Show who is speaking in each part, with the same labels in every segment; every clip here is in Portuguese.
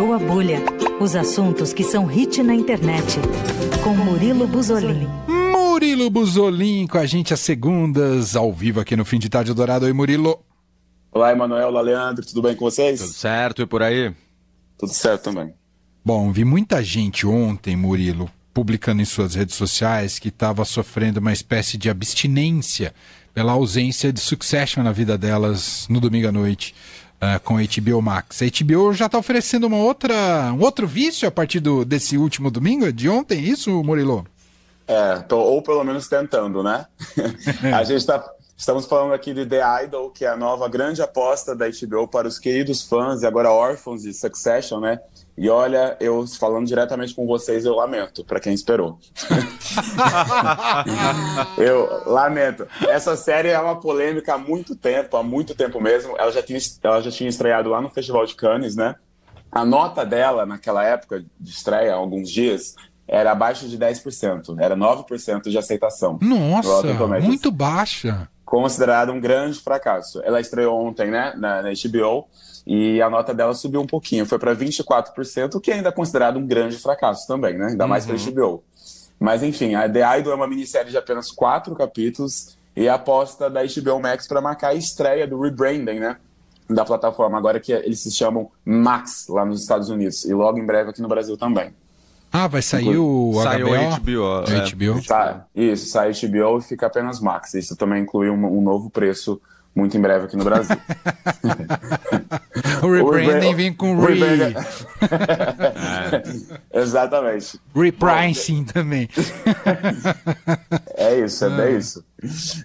Speaker 1: Estourou a Bolha. Os assuntos que são hit na internet. Com Murilo Buzolin.
Speaker 2: Murilo Buzolin com a gente às segundas, ao vivo aqui no Fim de Tarde Dourado. Oi, Murilo.
Speaker 3: Olá, Emanuel. Olá, Leandro. Tudo bem com vocês?
Speaker 4: Tudo certo e por aí?
Speaker 3: Tudo certo também.
Speaker 2: Bom, vi muita gente ontem, Murilo, publicando em suas redes sociais que estava sofrendo uma espécie de abstinência pela ausência de Succession na vida delas no domingo à noite uh, com a HBO Max. A HBO já está oferecendo uma outra, um outro vício a partir do, desse último domingo, de ontem, isso, Murilo?
Speaker 3: É, tô, ou pelo menos tentando, né? a gente está Estamos falando aqui de The Idol, que é a nova grande aposta da HBO para os queridos fãs e agora órfãos de Succession, né? E olha, eu falando diretamente com vocês, eu lamento para quem esperou. eu lamento. Essa série é uma polêmica há muito tempo, há muito tempo mesmo. Ela já tinha, ela já tinha estreado lá no Festival de Cannes, né? A nota dela naquela época de estreia, há alguns dias, era abaixo de 10%, era 9% de aceitação.
Speaker 2: Nossa, muito baixa
Speaker 3: considerada um grande fracasso. Ela estreou ontem, né, na, na HBO, e a nota dela subiu um pouquinho, foi para 24%, o que ainda é considerado um grande fracasso também, né, ainda mais para uhum. HBO. Mas enfim, a The Idol é uma minissérie de apenas quatro capítulos e a aposta da HBO Max para marcar a estreia do rebranding, né, da plataforma, agora que eles se chamam Max lá nos Estados Unidos e logo em breve aqui no Brasil também.
Speaker 2: Ah, vai sair o
Speaker 4: Saiu
Speaker 2: HBO?
Speaker 4: HBO.
Speaker 2: É. HBO.
Speaker 3: Tá, isso, sai HBO e fica apenas Max. Isso também inclui um, um novo preço muito em breve aqui no Brasil.
Speaker 2: o rebranding vem com re...
Speaker 3: é. Exatamente.
Speaker 2: Repricing também.
Speaker 3: é isso, é ah. bem isso.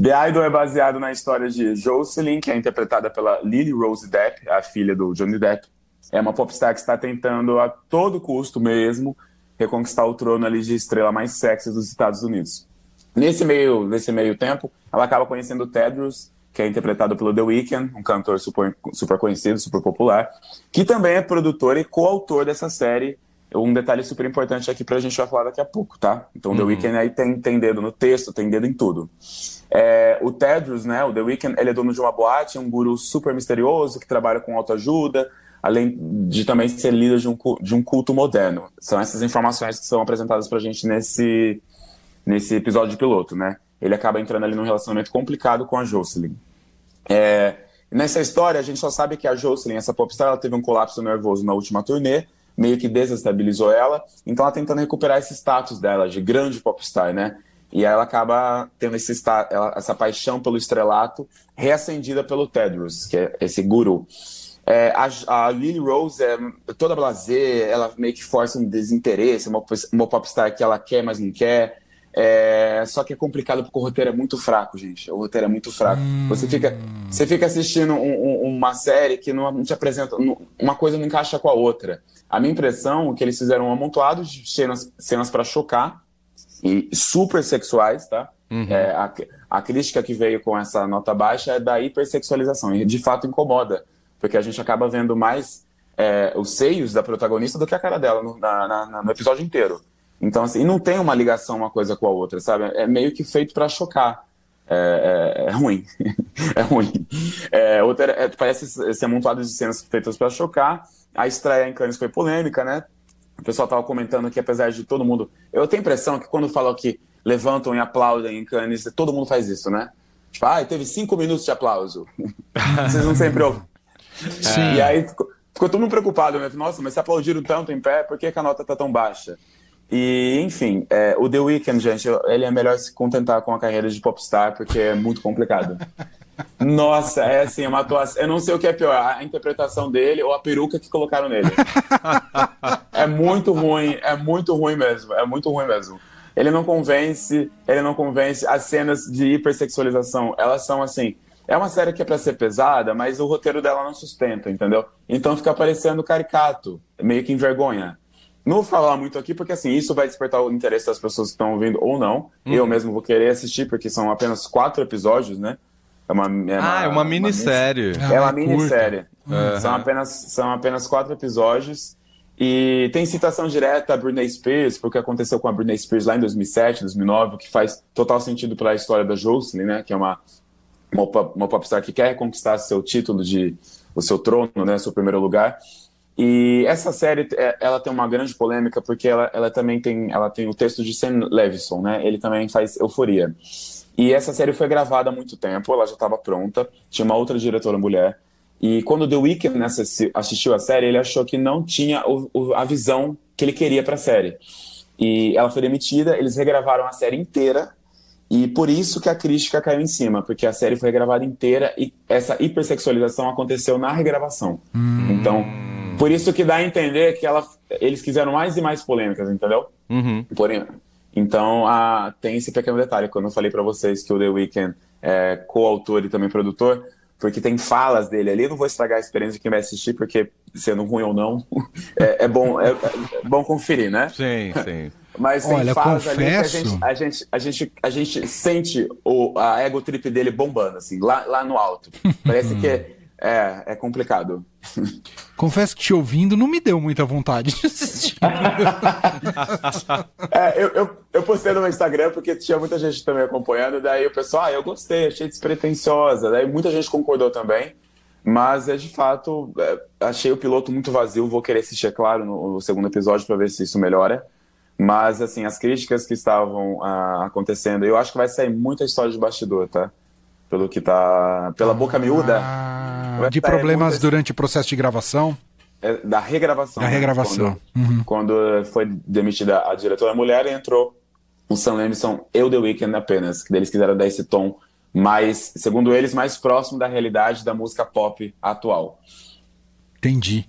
Speaker 3: The Idol é baseado na história de Jocelyn, que é interpretada pela Lily Rose Depp, a filha do Johnny Depp. É uma popstar que está tentando a todo custo mesmo reconquistar o trono ali de estrela mais sexy dos Estados Unidos. Nesse meio, nesse meio tempo, ela acaba conhecendo o Tedros, que é interpretado pelo The Weeknd, um cantor super, super conhecido, super popular, que também é produtor e coautor dessa série. Um detalhe super importante aqui para a gente vai falar daqui a pouco, tá? Então, uhum. The Weeknd aí tem, tem dedo no texto, tem dedo em tudo. É, o Tedros, né, o The Weeknd, ele é dono de uma boate, um guru super misterioso que trabalha com autoajuda, além de também ser líder de um, de um culto moderno. São essas informações que são apresentadas para a gente nesse, nesse episódio de piloto, né? Ele acaba entrando ali num relacionamento complicado com a Jocelyn. É, nessa história, a gente só sabe que a Jocelyn, essa popstar, ela teve um colapso nervoso na última turnê, meio que desestabilizou ela, então ela tentando recuperar esse status dela de grande popstar, né? E ela acaba tendo esse, ela, essa paixão pelo estrelato reacendida pelo Tedros, que é esse guru. É, a, a, Lily Rose é toda blazer, ela meio que força um desinteresse, uma, uma popstar que ela quer, mas não quer. É, só que é complicado porque o roteiro é muito fraco, gente. O roteiro é muito fraco. Hum. Você, fica, você fica assistindo um, um, uma série que não, não te apresenta. uma coisa não encaixa com a outra. A minha impressão é que eles fizeram um amontoado de cenas, cenas para chocar e super sexuais, tá? Uhum. É, a, a crítica que veio com essa nota baixa é da hipersexualização. E de fato incomoda porque a gente acaba vendo mais é, os seios da protagonista do que a cara dela no, na, na, no episódio inteiro. Então, assim, não tem uma ligação uma coisa com a outra, sabe? É meio que feito para chocar. É, é, é, ruim. é ruim. É, outra, é, parece esse amontoado de cenas feitas para chocar. A estreia em Cannes foi polêmica, né? O pessoal tava comentando que, apesar de todo mundo. Eu tenho a impressão que quando falam que levantam e aplaudem em Cannes, todo mundo faz isso, né? Tipo, ah, teve cinco minutos de aplauso. Vocês não sempre ouvem. Sim. E aí ficou, ficou todo mundo preocupado, né? Nossa, mas se aplaudiram tanto em pé, por que, que a nota tá tão baixa? E, enfim, é, o The Weeknd, gente, ele é melhor se contentar com a carreira de popstar, porque é muito complicado. Nossa, é assim, uma atuação. Eu não sei o que é pior, a interpretação dele ou a peruca que colocaram nele. é muito ruim, é muito ruim mesmo, é muito ruim mesmo. Ele não convence, ele não convence. As cenas de hipersexualização, elas são assim é uma série que é para ser pesada, mas o roteiro dela não sustenta, entendeu? Então fica parecendo caricato, meio que envergonha. Não vou falar muito aqui, porque assim, isso vai despertar o interesse das pessoas que estão ouvindo ou não. Uhum. Eu mesmo vou querer assistir, porque são apenas quatro episódios, né?
Speaker 4: É uma, é uma, ah, é uma minissérie.
Speaker 3: Uma, é uma minissérie. Uhum. São, apenas, são apenas quatro episódios. E tem citação direta a Britney Spears, porque aconteceu com a Britney Spears lá em 2007, 2009, o que faz total sentido para a história da Jocelyn, né? Que é uma uma, uma popstar que quer conquistar seu título de o seu trono, né, seu primeiro lugar. E essa série, é, ela tem uma grande polêmica porque ela, ela também tem, ela tem o texto de Sam Levinson, né? Ele também faz Euforia. E essa série foi gravada há muito tempo, ela já estava pronta, tinha uma outra diretora mulher. E quando The Weeknd assistiu a série, ele achou que não tinha a visão que ele queria para a série. E ela foi demitida, eles regravaram a série inteira, e por isso que a crítica caiu em cima, porque a série foi regravada inteira e essa hipersexualização aconteceu na regravação. Hum. Então, por isso que dá a entender que ela, eles quiseram mais e mais polêmicas, entendeu? Uhum. Porém, então, a, tem esse pequeno detalhe. Quando eu falei para vocês que o The Weeknd é coautor e também produtor, porque tem falas dele ali. Eu não vou estragar a experiência de quem vai assistir, porque sendo ruim ou não, é, é bom, é, é, bom conferir, né?
Speaker 4: Sim, sim.
Speaker 2: Mas Olha, confesso... ali que a gente,
Speaker 3: a gente, a gente, a gente sente o, a ego trip dele bombando, assim, lá, lá no alto. Parece que é, é complicado.
Speaker 2: Confesso que te ouvindo não me deu muita vontade de assistir.
Speaker 3: é, eu, eu, eu, postei no meu Instagram porque tinha muita gente também acompanhando, daí o pessoal, ah, eu gostei, achei despretensiosa, daí muita gente concordou também, mas é de fato, é, achei o piloto muito vazio, vou querer assistir, é claro, no, no segundo episódio para ver se isso melhora. Mas, assim, as críticas que estavam ah, acontecendo, eu acho que vai sair muita história de bastidor, tá? pelo que tá. pela boca miúda.
Speaker 2: Ah, de problemas durante o processo de gravação?
Speaker 3: É, da regravação.
Speaker 2: Da né? regravação.
Speaker 3: Quando, uhum. quando, foi demitida a diretora mulher, entrou o Sam Levinson e o The Weeknd apenas, que eles quiseram dar esse tom mais, segundo eles, mais próximo da realidade da música pop atual.
Speaker 2: Entendi.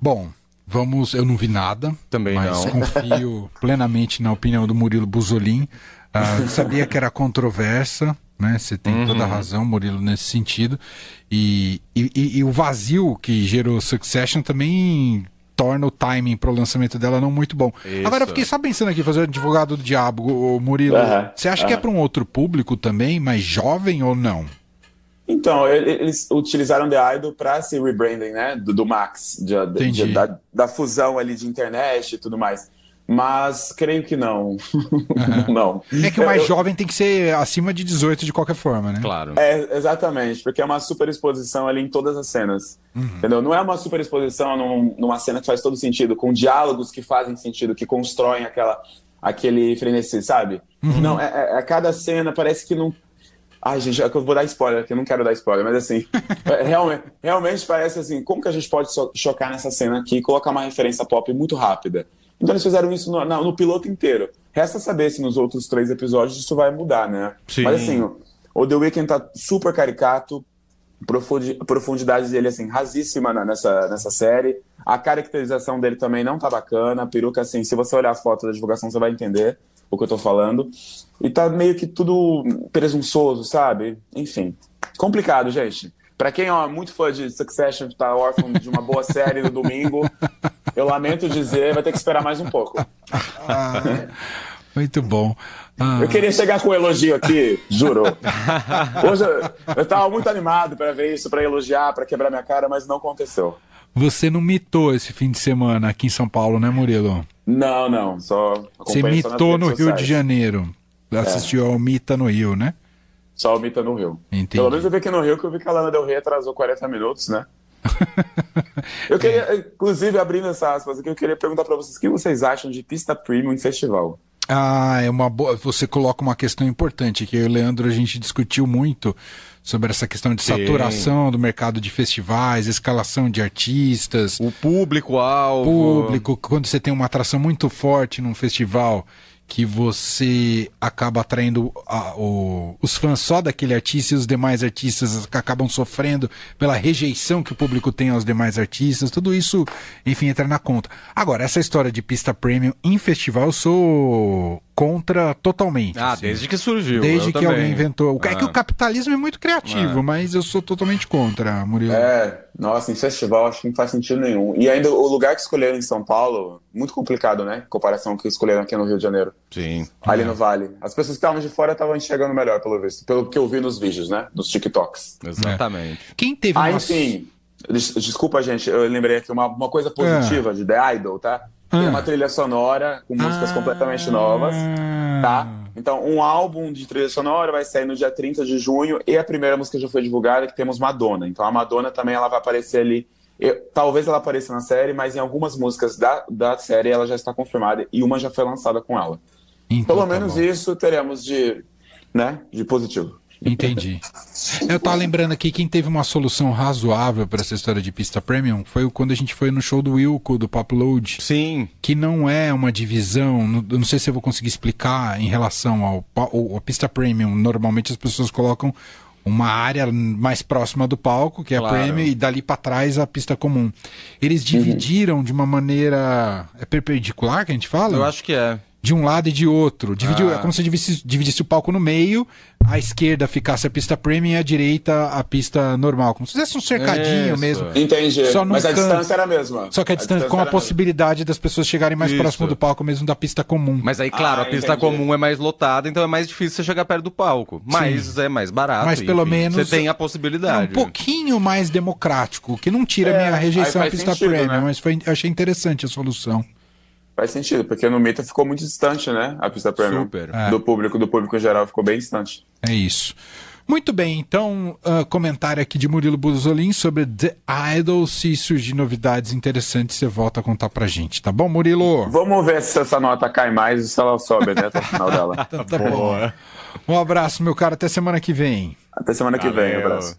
Speaker 2: Bom, vamos. Eu não vi nada.
Speaker 4: Também
Speaker 2: mas
Speaker 4: não.
Speaker 2: confio plenamente na opinião do Murilo Buzolin. Uh, sabia que era controversa, né? Você tem uhum. toda a razão, Murilo, nesse sentido. E, e, e, o vazio que gerou Succession também torna o timing para o lançamento dela não muito bom. Isso. Agora eu fiquei só pensando aqui, fazer advogado do diabo, Murilo. Uhum. Você acha uhum. que é para um outro público também, mais jovem ou não?
Speaker 3: Então, eles utilizaram The Idol para se rebranding, né? Do, do Max, de, de, da, da, fusão ali de internet e tudo mais. Mas creio que não. Uhum. não.
Speaker 2: É que o mais eu, jovem tem que ser acima de 18 de qualquer forma, né?
Speaker 4: Claro.
Speaker 3: É, exatamente, porque é uma super exposição ali em todas as cenas. Uhum. Entendeu? Não é uma super exposição num, numa cena que faz todo sentido, com diálogos que fazem sentido, que constroem aquela, aquele frenesi, sabe? Uhum. Não, é, é, a cada cena parece que não. Ai, gente, é eu vou dar spoiler, que eu não quero dar spoiler, mas assim, é, realmente, realmente parece assim, como que a gente pode chocar nessa cena aqui e colocar uma referência pop muito rápida? Então eles fizeram isso no, no, no, piloto inteiro. Resta saber se nos outros três episódios isso vai mudar, né? Sim. Mas assim, o The Weeknd tá super caricato, a profundidade dele, assim, rasíssima nessa, nessa série. A caracterização dele também não tá bacana. A peruca, assim, se você olhar a foto da divulgação, você vai entender o que eu tô falando. E tá meio que tudo presunçoso, sabe? Enfim, complicado, gente. Pra quem é muito fã de Succession, tá órfão de uma boa série no domingo, eu lamento dizer, vai ter que esperar mais um pouco.
Speaker 2: Ah, muito bom.
Speaker 3: Ah. Eu queria chegar com um elogio aqui, juro. Hoje eu, eu tava muito animado para ver isso, para elogiar, para quebrar minha cara, mas não aconteceu.
Speaker 2: Você não mitou esse fim de semana aqui em São Paulo, né, Murilo?
Speaker 3: Não, não. Só
Speaker 2: Você mitou no Rio de Janeiro. Assistiu é. ao Mita no Rio, né?
Speaker 3: Só o Mita no Rio. Entendi. Pelo menos eu vi aqui no Rio que eu vi que a Lana Del Rey atrasou 40 minutos, né? eu queria, inclusive, abrindo essas aspas aqui, eu queria perguntar para vocês o que vocês acham de pista premium em festival.
Speaker 2: Ah, é uma boa. Você coloca uma questão importante que eu e o Leandro a gente discutiu muito sobre essa questão de saturação Sim. do mercado de festivais, escalação de artistas,
Speaker 4: o público-alvo.
Speaker 2: Público, quando você tem uma atração muito forte num festival que você acaba atraindo a, o, os fãs só daquele artista e os demais artistas acabam sofrendo pela rejeição que o público tem aos demais artistas, tudo isso, enfim, entra na conta. Agora, essa história de pista premium em festival, eu sou contra totalmente.
Speaker 4: Ah, assim. desde que surgiu.
Speaker 2: Desde que também. alguém inventou. Ah. É que o capitalismo é muito criativo, ah. mas eu sou totalmente contra, Murilo.
Speaker 3: É, nossa, em festival acho que não faz sentido nenhum. E ainda o lugar que escolheram em São Paulo, muito complicado, né? Em comparação com o que escolheram aqui no Rio de Janeiro.
Speaker 4: Sim.
Speaker 3: Ali é. no Vale. As pessoas que estavam de fora estavam enxergando melhor, pelo visto. Pelo que eu vi nos vídeos, né? Nos TikToks.
Speaker 4: Exatamente.
Speaker 2: É. Quem teve
Speaker 3: Ah, enfim. Desculpa, gente, eu lembrei aqui uma, uma coisa positiva é. de The Idol, tá? Tem ah. uma trilha sonora com músicas ah. completamente novas, tá? Então, um álbum de trilha sonora vai sair no dia 30 de junho e a primeira música já foi divulgada que temos Madonna. Então, a Madonna também ela vai aparecer ali Eu- talvez ela apareça na série, mas em algumas músicas da, da série ela já está confirmada e uma já foi lançada com ela.
Speaker 2: Então,
Speaker 3: Pelo
Speaker 2: tá
Speaker 3: menos isso teremos de, né, de positivo.
Speaker 2: Entendi. Eu tava lembrando aqui, quem teve uma solução razoável para essa história de pista premium foi quando a gente foi no show do Wilco, do Pop Load,
Speaker 4: Sim.
Speaker 2: que não é uma divisão, não, eu não sei se eu vou conseguir explicar em relação ao, pa- o- a pista premium. Normalmente as pessoas colocam uma área mais próxima do palco, que é
Speaker 4: Claro.
Speaker 2: a premium, e dali para trás a pista comum. Eles dividiram de uma maneira. É perpendicular que a gente fala?
Speaker 4: Eu acho que é.
Speaker 2: De um lado e de outro. Dividiu,
Speaker 4: Ah.
Speaker 2: É como se dividisse, dividisse o palco no meio, a esquerda ficasse a pista premium e a direita a pista normal. Como se fizesse um cercadinho
Speaker 4: Isso.
Speaker 2: mesmo.
Speaker 3: Entendi. Mas a
Speaker 2: canto.
Speaker 3: distância era a mesma.
Speaker 2: Só que a distância, com a possibilidade das pessoas chegarem mais
Speaker 4: Isso.
Speaker 2: próximo do palco mesmo da pista comum.
Speaker 4: Mas aí, claro,
Speaker 3: Ah,
Speaker 4: a pista
Speaker 3: entendi.
Speaker 4: comum é mais lotada, então é mais difícil você chegar perto do palco. Mas é mais barato.
Speaker 2: Mas pelo
Speaker 4: enfim,
Speaker 2: menos-
Speaker 4: Você tem a
Speaker 2: É
Speaker 4: possibilidade.
Speaker 2: um pouquinho mais democrático, o que não tira a
Speaker 3: É,
Speaker 2: minha rejeição à pista
Speaker 3: sentido,
Speaker 2: premium,
Speaker 3: né?
Speaker 2: mas foi, achei interessante a solução.
Speaker 3: Faz sentido, porque no Mita ficou muito distante, né? A pista premium.
Speaker 4: Super.
Speaker 2: É.
Speaker 3: Do público, do público em geral, ficou bem distante.
Speaker 2: É isso. Muito bem, então, ah, comentário aqui de Murilo Buzolin sobre The Idol. Se surgir novidades interessantes, você volta a contar pra gente, tá bom, Murilo?
Speaker 3: Vamos ver se essa nota cai mais e se ela sobe né, até o final dela.
Speaker 2: Tá bom. Um abraço, meu cara. Até semana que vem.
Speaker 3: Até semana que vem,
Speaker 4: Valeu.
Speaker 3: abraço.